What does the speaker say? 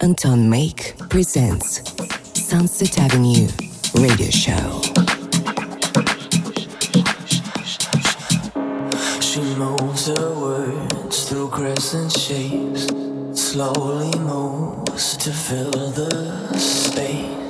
Anton Make presents Sunset Avenue Radio Show. She moves her words through crescent shapes, slowly moves to fill the space.